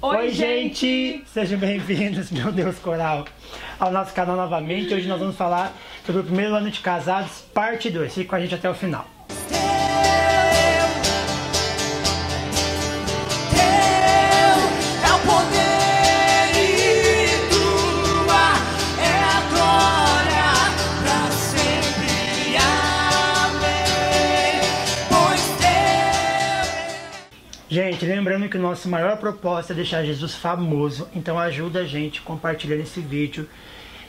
Oi, gente! Sejam bem-vindos, meu Deus, coral, ao nosso canal novamente. Hoje nós vamos falar sobre o primeiro ano de casados, parte 2. Fique com a gente até o final. Gente, lembrando que o nosso maior propósito é deixar Jesus famoso, então ajuda a gente compartilhando esse vídeo,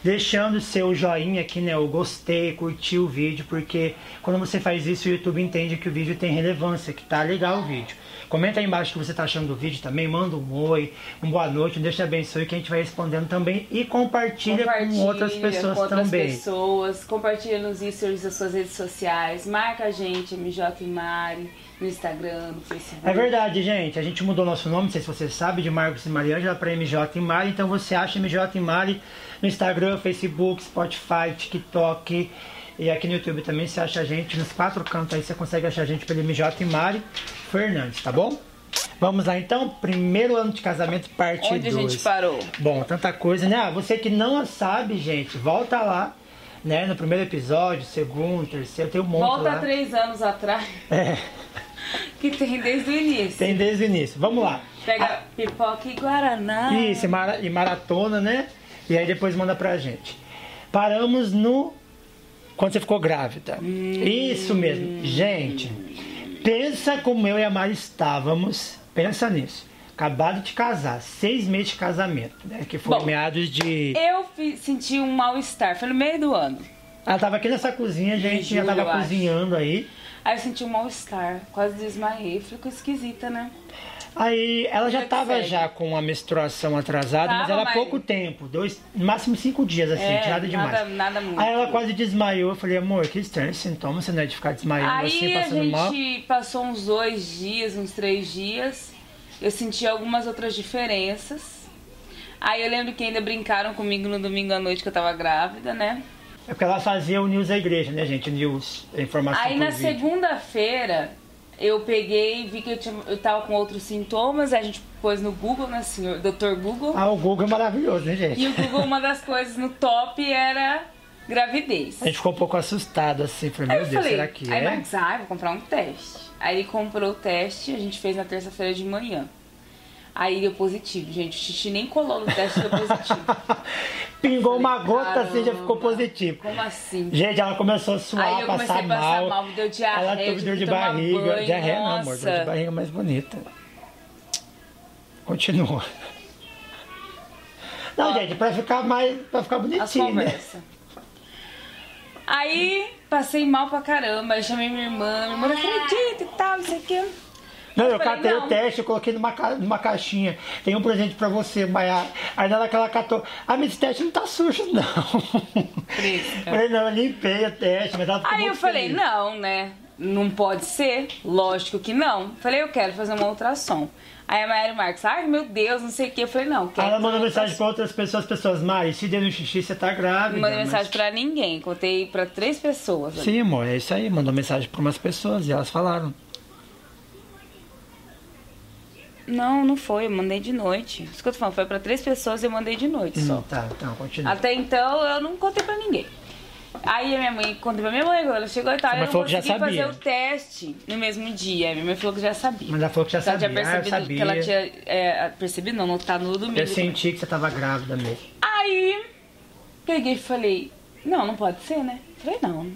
deixando seu joinha aqui, né, o gostei, curtir o vídeo, porque quando você faz isso o YouTube entende que o vídeo tem relevância, que tá legal o vídeo. Comenta aí embaixo o que você tá achando do vídeo também, manda um oi, um boa noite, um Deus te abençoe, que a gente vai respondendo também e compartilha, compartilha com outras pessoas com outras também. pessoas, compartilha nos stories das suas redes sociais, marca a gente, MJ e Mari no Instagram, no Facebook. É verdade, gente. A gente mudou nosso nome, não sei se você sabe, de Marcos e Mariângela para MJ e Mari. Então você acha MJ e Mari no Instagram, Facebook, Spotify, TikTok. E aqui no YouTube também você acha a gente nos quatro cantos aí, você consegue achar a gente pelo MJ e Mari Fernandes, tá bom? Vamos lá então, primeiro ano de casamento, parte 2. Onde dois. a gente parou? Bom, tanta coisa, né? Ah, você que não sabe, gente, volta lá, né? No primeiro episódio, segundo, terceiro, tem um monte Volta lá. três anos atrás. É. Que tem desde o início. Tem desde o início. Vamos lá. Pega a... pipoca e guaraná. Isso, e maratona, né? E aí depois manda pra gente. Paramos no. Quando você ficou grávida. Hum... Isso mesmo. Gente, pensa como eu e a Mari estávamos. Pensa nisso. Acabado de casar, seis meses de casamento, né? Que foi Bom, meados de. Eu senti um mal-estar, foi no meio do ano. Ela tava aqui nessa cozinha, a gente já tava cozinhando aí. Aí eu senti um mal-estar, quase desmaiei, ficou esquisita, né? Aí ela já estava já com a menstruação atrasada, tava, mas era mas... pouco tempo, dois, no máximo cinco dias assim, é, nada demais. Nada, nada muito. Aí ela quase desmaiou, eu falei, amor, que estranho esse sintoma, você não é de ficar desmaiando Aí assim, passando mal. A gente passou uns dois dias, uns três dias, eu senti algumas outras diferenças. Aí eu lembro que ainda brincaram comigo no domingo à noite que eu tava grávida, né? É porque ela fazia o news da igreja, né, gente? News, informação Aí na segunda-feira eu peguei vi que eu, tinha, eu tava com outros sintomas, a gente pôs no Google, né, senhor? Doutor Google. Ah, o Google é maravilhoso, né, gente? E o Google, uma das coisas no top era gravidez. A gente ficou um pouco assustado, assim, falei, meu Deus, falei, será que aí é? Aí Marcos, ah, vou comprar um teste. Aí ele comprou o teste, a gente fez na terça-feira de manhã. Aí deu positivo, gente. O xixi nem colou no teste, deu positivo. Pingou falei, uma gota assim, já ficou positivo. Como assim? Gente, ela começou a suar, Aí eu passar, comecei a passar mal. mal deu diarreia, ela teve dor de barriga. Banho, diarreia nossa. não, amor. Dor de barriga mais bonita. Continua. Não, Ó, gente, pra ficar mais. pra ficar bonitinho. Né? Aí passei mal pra caramba. Aí chamei minha irmã, minha irmã não acredita e tal. Não, eu, eu catei não. o teste, eu coloquei numa, numa caixinha. Tem um presente pra você, Maia. Aí nela que ela catou. Ah, mas esse teste não tá sujo, não. Falei, não, eu limpei o teste, mas ela Aí eu falei, feliz. não, né? Não pode ser. Lógico que não. Falei, eu quero fazer uma ultrassom. Aí a Maia Marcos, ai meu Deus, não sei o que. Eu falei, não. Quero ela mandou mensagem pra outras pessoas, pessoas, Mari, se deu no xixi, você tá grávida. Não mandei mensagem pra ninguém, contei pra três pessoas. Sim, amor, é isso aí. Mandou mensagem pra umas pessoas e elas falaram. Não, não foi, eu mandei de noite. Isso que eu tô falando, foi pra três pessoas e eu mandei de noite só. Hum, tá, então, continua. Até então eu não contei pra ninguém. Aí a minha mãe, contei pra minha mãe, ela chegou e tal, eu não consegui fazer o teste no mesmo dia. Minha mãe falou que já sabia. Mas ela falou que já sabia. Ela tinha percebido ah, que ela tinha é, percebido, não, não tá no domingo. Eu senti que você tava grávida mesmo. Aí peguei e falei, não, não pode ser, né? Falei, não.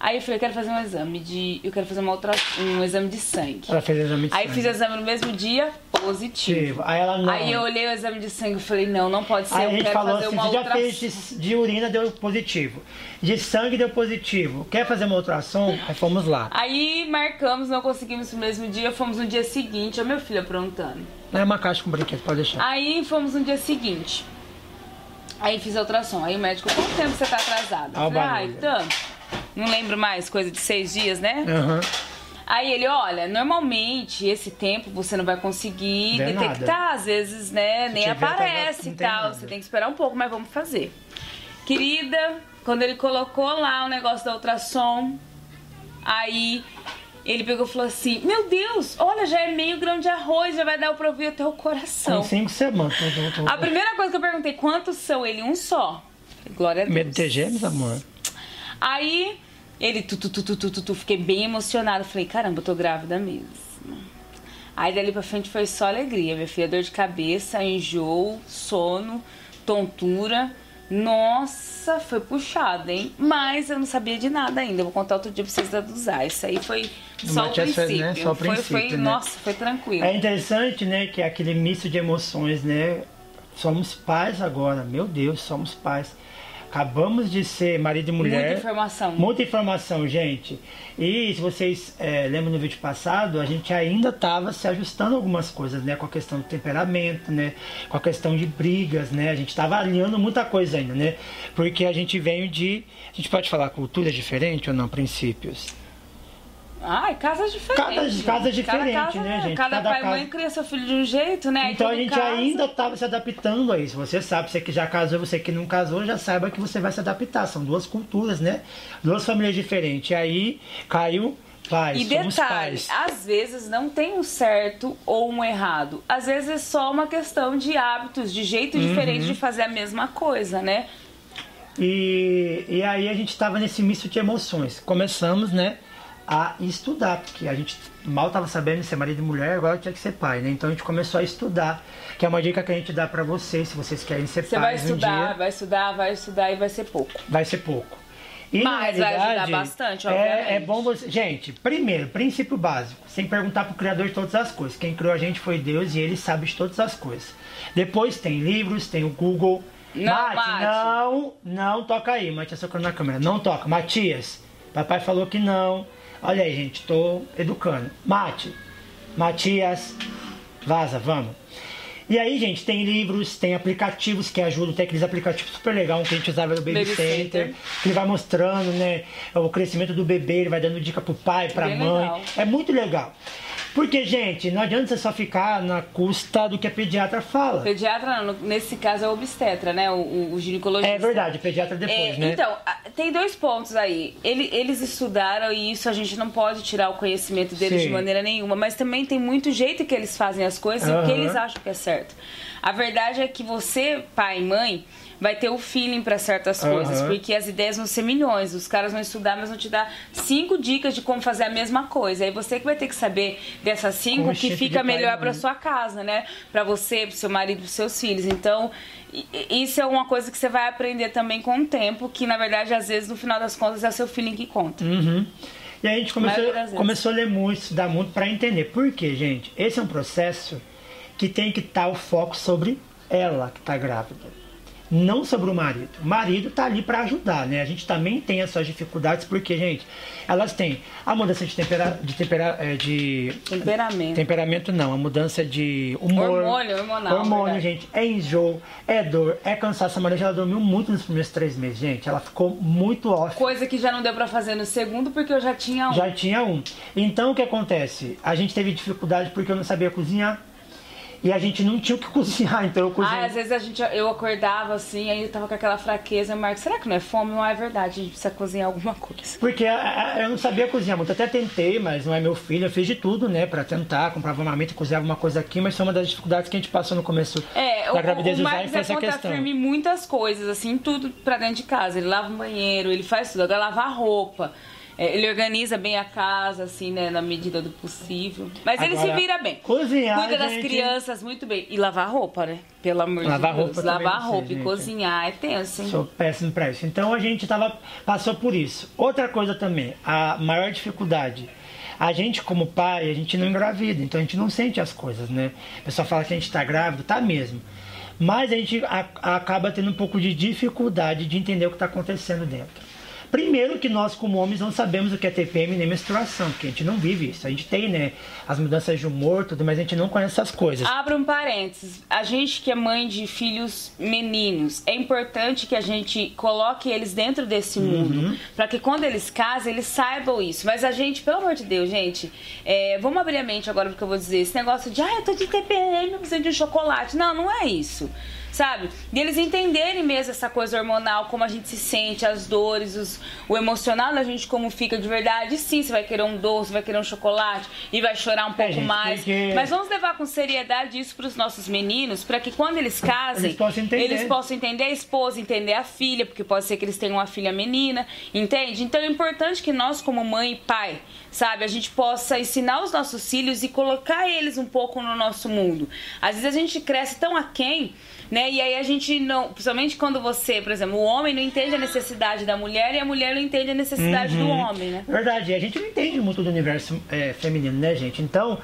Aí eu falei, eu quero fazer um exame de. Eu quero fazer uma outra, um exame de sangue. Ela fez exame de Aí sangue. fiz o exame no mesmo dia, positivo. Aí ela não. Aí eu olhei o exame de sangue e falei, não, não pode ser. Aí eu a gente quero falou fazer assim, você já outra... fez de, de, urina, deu positivo. De sangue deu positivo. Quer fazer uma ultrassom? Aí fomos lá. Aí marcamos, não conseguimos no mesmo dia, fomos no dia seguinte. Olha meu filho aprontando. É uma caixa com brinquedo, pode deixar. Aí fomos no dia seguinte. Aí fiz a ultrassom. Aí o médico, quanto tempo você tá atrasada? Ah, falei, ai, tanto. Não lembro mais, coisa de seis dias, né? Uhum. Aí ele, olha, normalmente esse tempo você não vai conseguir Não é detectar, nada. às vezes, né? Se nem aparece e tem tal. nada. Você tem que esperar um pouco, mas vamos fazer. Querida, quando ele colocou lá o negócio da ultrassom, aí Ele pegou e falou assim: Meu Deus, olha, já é meio grão de arroz, já vai dar pra ouvir até o coração. Com cinco semanas. A primeira coisa que eu perguntei: Quantos são? Ele, um só. Glória a Deus. Medo de ter gêmeos, amor? Aí, ele, tu, tu, tu, tu, tu, tu, tu, fiquei bem emocionada. Falei: Caramba, eu tô grávida mesmo. Aí dali pra frente foi só alegria. Minha filha, dor de cabeça, enjoo, sono, tontura. Nossa, foi puxado, hein? Mas eu não sabia de nada ainda. Vou contar outro dia pra vocês da usar. Isso aí foi só o Matias princípio. foi, né? Só o foi, princípio, foi, né? Nossa, foi tranquilo. É interessante, né, que é aquele misto de emoções, né? Somos pais agora, meu Deus, somos pais. Acabamos de ser marido e mulher. Muita informação. Muita informação, gente. E se vocês é, lembram no vídeo passado, a gente ainda estava se ajustando algumas coisas, né? Com a questão do temperamento, né? Com a questão de brigas, né? A gente estava alinhando muita coisa ainda, né? Porque a gente veio de. A gente pode falar cultura diferente ou não? Princípios. Ai, casas diferentes. Casas diferentes, casa- né, gente? Cada, Cada pai e casa- mãe cria seu filho de um jeito, né? Aí Então a gente casa. ainda estava se adaptando a isso. Você sabe, você que já casou, você que não casou, já saiba que você vai se adaptar. São duas culturas, né? Duas famílias diferentes. E aí caiu pais, E detalhe, pais. às vezes não tem um certo ou um errado. Às vezes é só uma questão de hábitos, de jeito Uhum. diferente de fazer a mesma coisa, né? E, e aí a gente estava nesse misto de emoções. Começamos, né, a estudar, porque a gente mal estava sabendo ser marido e mulher, agora tinha que ser pai, né? Então a gente começou a estudar, que é uma dica que a gente dá para vocês, se vocês querem ser Você vai pais um estudar, dia, vai estudar, vai estudar e vai ser pouco. vai ser pouco. E, Mas vai ajudar bastante, é, obviamente. é bom você. Gente, primeiro, princípio básico, sem perguntar pro Criador de todas as coisas. Quem criou a gente foi Deus e ele sabe de todas as coisas. Depois tem livros, tem o Google. Não, Mate, Mate. não, não toca aí. Matias tocando na câmera. Não toca. Matias, papai falou que não. Olha aí, gente, tô educando. Mate, Matias, vaza, vamos. E aí, gente, tem livros, tem aplicativos que ajudam, tem aqueles aplicativos super legal que a gente usava no Baby, Baby Center, Center. que ele vai mostrando, né, o crescimento do bebê, ele vai dando dica pro pai, pra Bem mãe. legal. É muito legal. Porque, gente, não adianta você só ficar na custa do que a pediatra fala. Pediatra, não, nesse caso é o obstetra, né? O, o, ginecologista. É verdade, pediatra depois, É, né? Então, tem dois pontos aí. Ele- eles estudaram e isso a gente não pode tirar o conhecimento deles Sim. de maneira nenhuma, mas também tem muito jeito que eles fazem as coisas e o que eles acham que é certo. A verdade é que você, pai e mãe, vai ter o feeling para certas Aham. coisas, porque as ideias vão ser milhões. Os caras vão estudar, mas vão te dar cinco dicas de como fazer a mesma coisa. Aí você que vai ter que saber dessas cinco que fica melhor para sua casa, né? Para você, pro seu marido, pros seus filhos. Então, isso é uma coisa que você vai aprender também com o tempo, que na verdade, às vezes, no final das contas, é o seu feeling que conta. Uhum. E aí a gente começou, começou a ler muito, estudar muito para entender. Por quê, gente? Esse é um processo que tem que estar o foco sobre ela que está grávida. Não sobre o marido. O marido tá ali para ajudar, né? A gente também tem as suas dificuldades, porque, gente, elas têm a mudança de tempera, de, tempera, é, de Temperamento. temperamento não, a mudança de humor. Hormônio, hormonal, Hormônio, verdade. gente. É enjoo, é dor, é cansaço. A Maria ela dormiu muito nos primeiros três meses, gente. Ela ficou muito off. Coisa que já não deu pra fazer no segundo, porque eu já tinha um. Já tinha um. Então o que acontece? A gente teve dificuldade porque eu não sabia cozinhar. E a gente não tinha o que cozinhar, então eu cozinhei. Ah, às vezes a gente, eu acordava assim, aí eu tava com aquela fraqueza, Marcos, será que não é fome? Não é verdade, a gente precisa cozinhar alguma coisa. Porque a- a- eu não sabia cozinhar muito. Até tentei, mas não é meu filho. Eu fiz de tudo, né? Pra tentar. Comprava uma marmita, cozinhava uma coisa aqui. Mas foi uma das dificuldades que a gente passou no começo É, da o, gravidez o Zay. Marcos é essa questão. firme muitas coisas, assim, tudo pra dentro de casa. Ele lava o banheiro, ele faz tudo. Agora lavar roupa. É, ele organiza bem a casa, assim, né, na medida do possível. Mas ele se Agora, vira bem. cozinhar, Cuida das gente- crianças muito bem. E lavar roupa, né? Pelo amor Lavar de Deus. roupa lavar sei, roupa e gente. cozinhar é tenso, hein? Sou péssimo pra isso. Então a gente tava, passou por isso. Outra coisa também, a maior dificuldade. A gente, como pai, a gente não engravida, então a gente não sente as coisas, né? O pessoal fala que a gente tá grávido, tá mesmo. Mas a gente a- acaba tendo um pouco de dificuldade de entender o que está acontecendo dentro. Primeiro que nós, como homens, não sabemos o que é TPM nem menstruação, porque a gente não vive isso. A gente tem, né, as mudanças de humor, tudo, mas a gente não conhece essas coisas. Abra um parênteses. A gente que é mãe de filhos meninos, é importante que a gente coloque eles dentro desse mundo. Pra que quando eles casem, eles saibam isso. Mas a gente, pelo amor de Deus, gente, é, vamos abrir a mente agora porque eu vou dizer. Esse negócio de, ah, eu tô de TPM, eu preciso de um chocolate. Não, não é isso. Sabe? E eles entenderem mesmo essa coisa hormonal, como a gente se sente, as dores, os, o emocional da gente, como fica de verdade. E sim, você vai querer um doce, vai querer um chocolate e vai chorar um é, pouco gente, mais. Mas vamos levar com seriedade isso para os nossos meninos, para que quando eles casem, eles possam, eles possam entender a esposa, entender a filha, porque pode ser que eles tenham uma filha menina, entende? Então é importante que nós, como mãe e pai, sabe, a gente possa ensinar os nossos filhos e colocar eles um pouco no nosso mundo. Às vezes a gente cresce tão aquém né? E aí a gente não, principalmente quando você, por exemplo, o homem não entende a necessidade da mulher e a mulher não entende a necessidade uhum. do homem, né? Verdade, a gente não entende muito do universo é, feminino, né, gente? Então,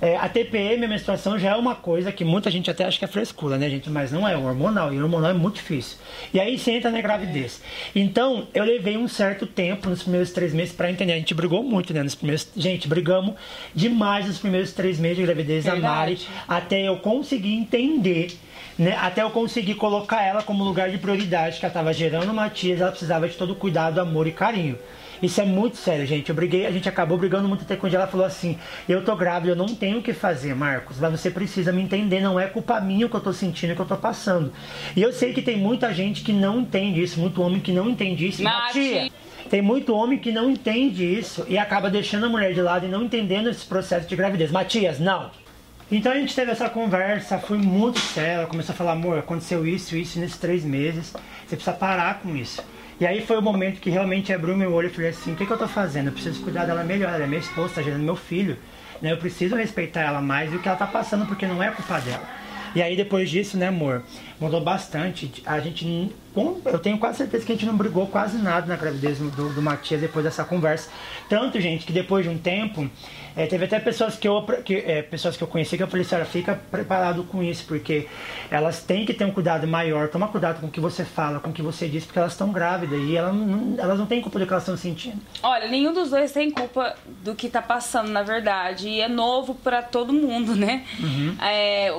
é, a TPM, a menstruação, já é uma coisa que muita gente até acha que é frescura, né, gente? Mas não é, hormonal. E hormonal é muito difícil. E aí você entra na gravidez. Então, eu levei um certo tempo nos primeiros três meses para entender. A gente brigou muito, né? Nos primeiros... Gente, brigamos demais nos primeiros três meses de gravidez da Mari. Até eu conseguir entender né, até eu conseguir colocar ela como lugar de prioridade, que ela estava gerando Matias, ela precisava de todo cuidado, amor e carinho. Isso é muito sério, gente. Eu briguei, a gente acabou brigando muito até quando ela falou assim: Eu tô grávida, eu não tenho o que fazer, Marcos, mas você precisa me entender, não é culpa minha o que eu tô sentindo, o que eu tô passando. E eu sei que tem muita gente que não entende isso, muito homem que não entende isso. Mati. Tem muito homem que não entende isso e acaba deixando a mulher de lado e não entendendo esse processo de gravidez. Matias, não. Então a gente teve essa conversa, foi muito séria. Ela começou a falar: amor, aconteceu isso, isso nesses três meses, você precisa parar com isso. E aí foi o momento que realmente abriu meu olho e falei assim: o que, que eu tô fazendo? Eu preciso cuidar dela melhor. Ela é minha esposa, tá gerando meu filho. Né? Eu preciso respeitar ela mais e o que ela tá passando, porque não é culpa dela. E aí depois disso, né, amor, mudou bastante. A gente, eu tenho quase certeza que a gente não brigou quase nada na gravidez do, do Matias depois dessa conversa. Tanto, gente, que depois de um tempo, é, teve até pessoas que eu, que, é, pessoas que eu conheci que eu falei assim, fica preparado com isso, porque elas têm que ter um cuidado maior, toma cuidado com o que você fala, com o que você diz, porque elas estão grávidas e elas não, elas não têm culpa do que elas estão sentindo. Olha, nenhum dos dois tem culpa do que tá passando, na verdade, e é novo para todo mundo, né? Uhum. É,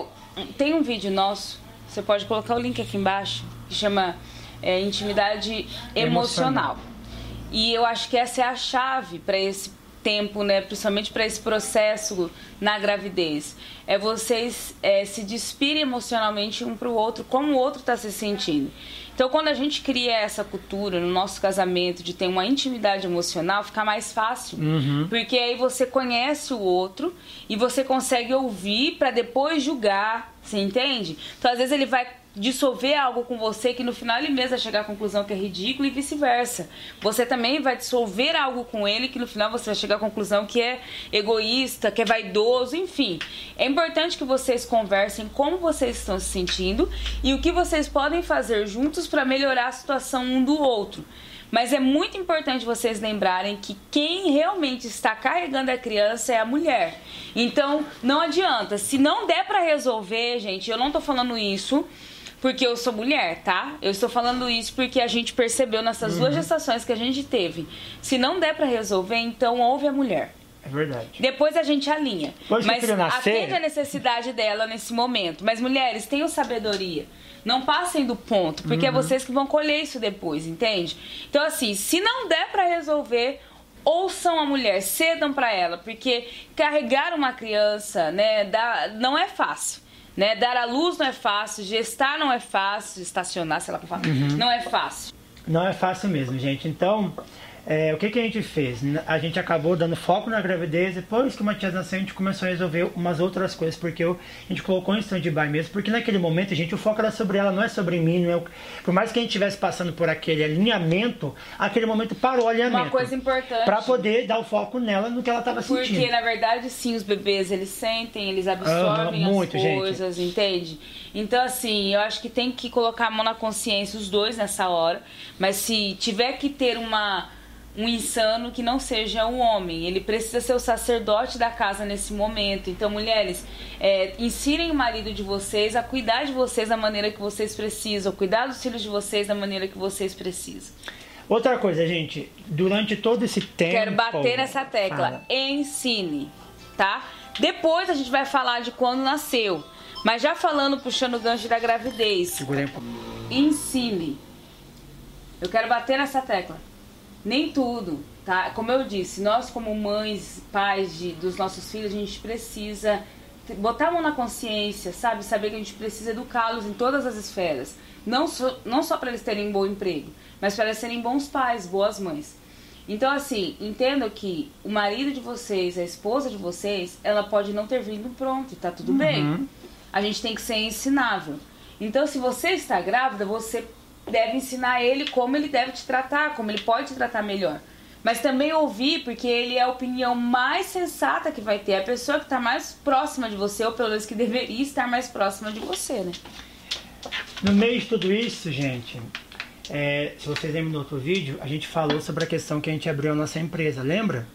tem um vídeo nosso, você pode colocar o link aqui embaixo, que chama é, Intimidade Emocional. Emocional. E eu acho que essa é a chave para esse tempo, né, principalmente para esse processo na gravidez. É vocês é, se despirem emocionalmente um para o outro, como o outro está se sentindo. Então, quando a gente cria essa cultura no nosso casamento de ter uma intimidade emocional, fica mais fácil. Uhum. Porque aí você conhece o outro e você consegue ouvir para depois julgar. Você entende? Então, às vezes, ele vai dissolver algo com você que no final ele mesmo vai chegar à conclusão que é ridículo e vice-versa. Você também vai dissolver algo com ele que no final você vai chegar à conclusão que é egoísta, que é vaidoso, enfim. É importante que vocês conversem como vocês estão se sentindo e o que vocês podem fazer juntos para melhorar a situação um do outro. Mas é muito importante vocês lembrarem que quem realmente está carregando a criança é a mulher. Então, não adianta. Se não der para resolver, gente, eu não tô falando isso porque eu sou mulher, tá? Eu estou falando isso porque a gente percebeu nessas uhum. duas gestações que a gente teve. Se não der para resolver, então ouve a mulher. É verdade. Depois a gente alinha. Depois Mas nascer... atende a necessidade dela nesse momento. Mas mulheres, tenham sabedoria. Não passem do ponto, porque é uhum. é vocês que vão colher isso depois, entende? Então assim, se não der para resolver, ouçam a mulher, cedam para ela, porque carregar uma criança, né, dá, não é fácil. Né? Dar à luz não é fácil, gestar não é fácil, estacionar, sei lá pra falar, uhum. não é fácil. Não é fácil mesmo, gente. Então, é, o que, que a gente fez? A gente acabou dando foco na gravidez. Depois que o Matias nasceu, a gente começou a resolver umas outras coisas, porque eu, a gente colocou em stand-by mesmo. Porque naquele momento, gente, o foco era sobre ela, não é sobre mim. Não é, por mais que a gente estivesse passando por aquele alinhamento, aquele momento parou o alinhamento. Uma coisa importante. Para poder dar o foco nela no que ela estava sentindo. Porque, na verdade, sim, os bebês, eles sentem, eles absorvem uhum, muito, as coisas, gente. entende? Então, assim, eu acho que tem que colocar a mão na consciência, os dois nessa hora. Mas se tiver que ter uma um insano que não seja um homem. Ele precisa ser o sacerdote da casa nesse momento. Então, mulheres, é, ensinem o marido de vocês a cuidar de vocês da maneira que vocês precisam, cuidar dos filhos de vocês da maneira que vocês precisam. Outra coisa, gente, durante todo esse tempo. Quero bater nessa tecla. Fala. Ensine, tá? Depois a gente vai falar de quando nasceu. Mas já falando, puxando o gancho da gravidez. Segurei Ensine. Eu quero bater nessa tecla nem tudo, tá? Como eu disse, nós como mães, pais de, dos nossos filhos, a gente precisa botar a mão na consciência, sabe? Saber que a gente precisa educá-los em todas as esferas. Não, so, não só para eles terem um bom emprego, mas para eles serem bons pais, boas mães. Então, assim, entenda que o marido de vocês, a esposa de vocês, ela pode não ter vindo pronto e tá tudo uhum. bem. A gente tem que ser ensinável. Então, se você está grávida, você deve ensinar ele como ele deve te tratar, como ele pode te tratar melhor. Mas também ouvir, porque ele é a opinião mais sensata que vai ter, a pessoa que está mais próxima de você, ou pelo menos que deveria estar mais próxima de você, né? No meio de tudo isso, gente, é, se vocês lembram no outro vídeo, a gente falou sobre a questão que a gente abriu a nossa empresa, lembra?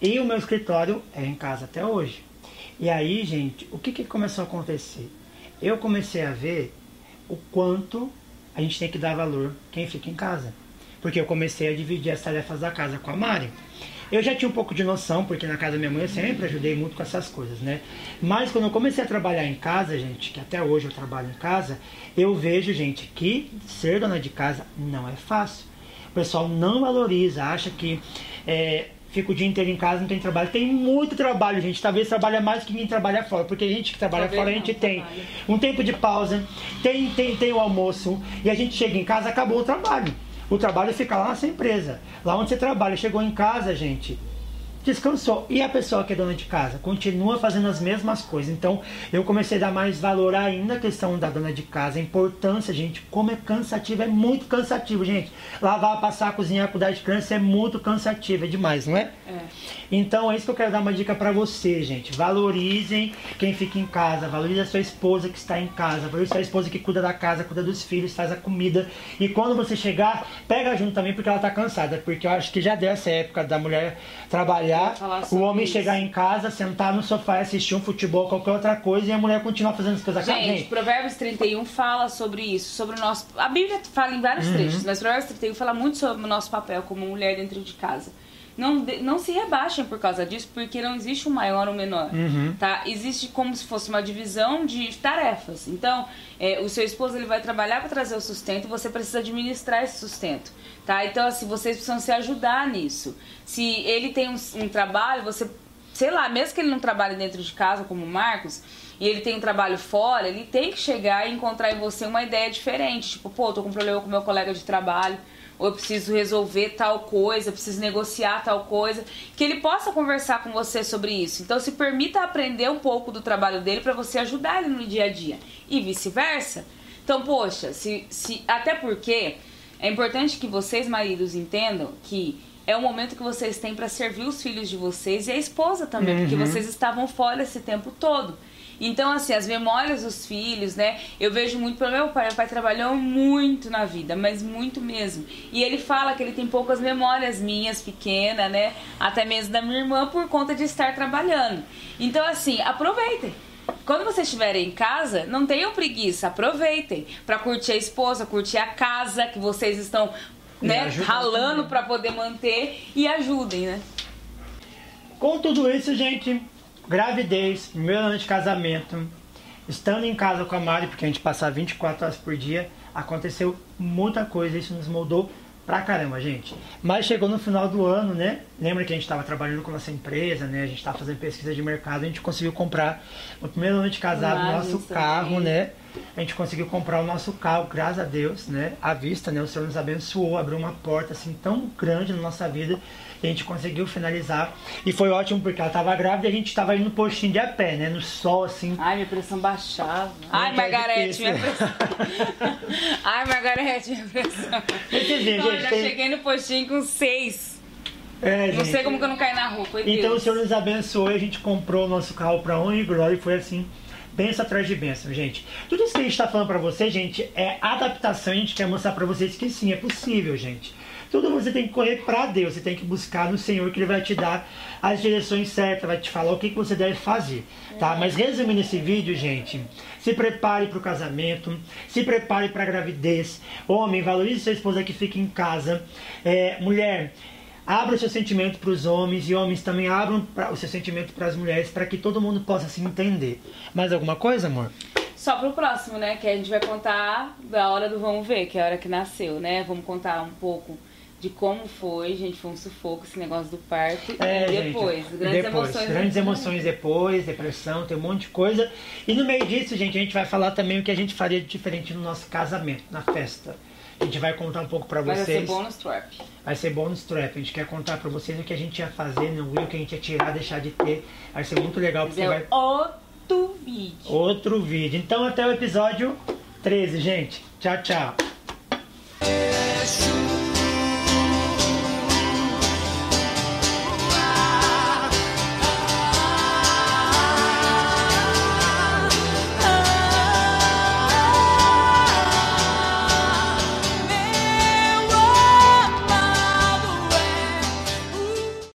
E o meu escritório é em casa até hoje. E aí, gente, o que, que começou a acontecer? Eu comecei a ver o quanto a gente tem que dar valor quem fica em casa. Porque eu comecei a dividir as tarefas da casa com a Mari. Eu já tinha um pouco de noção, porque na casa da minha mãe eu sempre ajudei muito com essas coisas, né? Mas quando eu comecei a trabalhar em casa, gente, que até hoje eu trabalho em casa, eu vejo, gente, que ser dona de casa não é fácil. O pessoal não valoriza, acha que é, fica o dia inteiro em casa, não tem trabalho. Tem muito trabalho, gente. Talvez trabalha mais que quem trabalha fora. Porque a gente que trabalha Talvez fora, a gente tem trabalha. um tempo de pausa, tem, tem, tem o almoço, e a gente chega em casa, acabou o trabalho. O trabalho fica lá nessa empresa. Lá onde você trabalha. Chegou em casa, gente descansou. E a pessoa que é dona de casa continua fazendo as mesmas coisas. Então eu comecei a dar mais valor ainda à questão da dona de casa, a importância, gente, como é cansativo, é muito cansativo, gente. Lavar, passar, cozinhar, cuidar de criança é muito cansativo, é demais, não é? É. Então é isso que eu quero dar uma dica para você, gente. Valorizem quem fica em casa, valorize a sua esposa que está em casa, valorize a sua esposa que cuida da casa, cuida dos filhos, faz a comida. E quando você chegar, pega junto também porque ela está cansada, porque eu acho que já deu essa época da mulher trabalhar trabalhar, o homem isso. chegar em casa, sentar no sofá e assistir um futebol, qualquer outra coisa, e a mulher continuar fazendo as coisas. Gente, gente, Provérbios 31 fala sobre isso, sobre o nosso... A Bíblia fala em vários uhum. trechos, mas Provérbios 31 fala muito sobre o nosso papel como mulher dentro de casa. Não, não se rebaixem por causa disso, porque não existe um maior ou menor, uhum. tá? Existe como se fosse uma divisão de tarefas. Então, é, o seu esposo ele vai trabalhar para trazer o sustento, você precisa administrar esse sustento. Tá? Então, assim, vocês precisam se ajudar nisso. Se ele tem um, um trabalho, você, sei lá, mesmo que ele não trabalhe dentro de casa, como o Marcos, e ele tem um trabalho fora, ele tem que chegar e encontrar em você uma ideia diferente. Tipo, pô, tô com um problema com meu colega de trabalho, ou eu preciso resolver tal coisa, preciso negociar tal coisa, que ele possa conversar com você sobre isso. Então, se permita aprender um pouco do trabalho dele para você ajudar ele no dia a dia e vice-versa. Então, poxa, se, se até porque é importante que vocês, maridos, entendam que é o momento que vocês têm para servir os filhos de vocês e a esposa também, uhum. porque vocês estavam fora esse tempo todo. Então, assim, as memórias dos filhos, né? Eu vejo muito para meu pai. Meu pai trabalhou muito na vida, mas muito mesmo. E ele fala que ele tem poucas memórias minhas, pequenas, né? Até mesmo da minha irmã, por conta de estar trabalhando. Então, assim, aproveitem. Quando vocês estiverem em casa, não tenham preguiça, aproveitem para curtir a esposa, curtir a casa que vocês estão né, ralando para poder manter e ajudem, né? Com tudo isso, gente, gravidez, primeiro ano de casamento, estando em casa com a Mari, porque a gente passava 24 horas por dia, aconteceu muita coisa, isso nos moldou pra caramba, gente. Mas chegou no final do ano, né? Lembra que a gente estava trabalhando com nossa empresa, né? A gente estava fazendo pesquisa de mercado, a gente conseguiu comprar no primeiro ano de casado o nosso carro, né? A gente conseguiu comprar o nosso carro, graças a Deus, né? À vista, né? O Senhor nos abençoou, abriu uma porta assim tão grande na nossa vida a gente conseguiu finalizar. E foi ótimo porque ela estava grávida e a gente estava indo no postinho de a pé, né? No sol, assim. Ai, minha pressão baixava. Ai, Margarete, minha pressão. Ai, Margarete, minha pressão. Eu já tem... cheguei no postinho com seis. É, não gente, sei como que eu não caí na rua, foi Então Deus. o Senhor nos abençoou e a gente comprou o nosso carro para honra e glória e foi assim benção atrás de bênção, gente. Tudo isso que a gente está falando para vocês, gente, é adaptação. A gente quer mostrar para vocês que sim, é possível, gente. Tudo você tem que correr para Deus, você tem que buscar no Senhor que Ele vai te dar as direções certas, vai te falar o que, que você deve fazer, tá? Mas resumindo esse vídeo, gente, se prepare para o casamento, se prepare para a gravidez. Homem, valorize sua esposa que fica em casa. É, mulher, abra o seu sentimento para os homens e homens também abram o seu sentimento para as mulheres para que todo mundo possa se entender. Mais alguma coisa, amor? Só pro próximo, né? Que a gente vai contar da hora do vamos ver, que é a hora que nasceu, né? Vamos contar um pouco de como foi, gente, foi um sufoco esse negócio do parto. É, e depois, gente, grandes depois, emoções. Grandes né? emoções depois, depressão, tem um monte de coisa. E no meio disso, gente, a gente vai falar também o que a gente faria de diferente no nosso casamento, na festa. A gente vai contar um pouco pra Vai vocês. ser bônus trap. Vai ser bônus trap. A gente quer contar pra vocês o que a gente ia fazer no Will, o que a gente ia tirar, deixar de ter. Vai ser muito legal, porque vai... outro vídeo. Outro vídeo. Então até o episódio 13, gente. Tchau, tchau.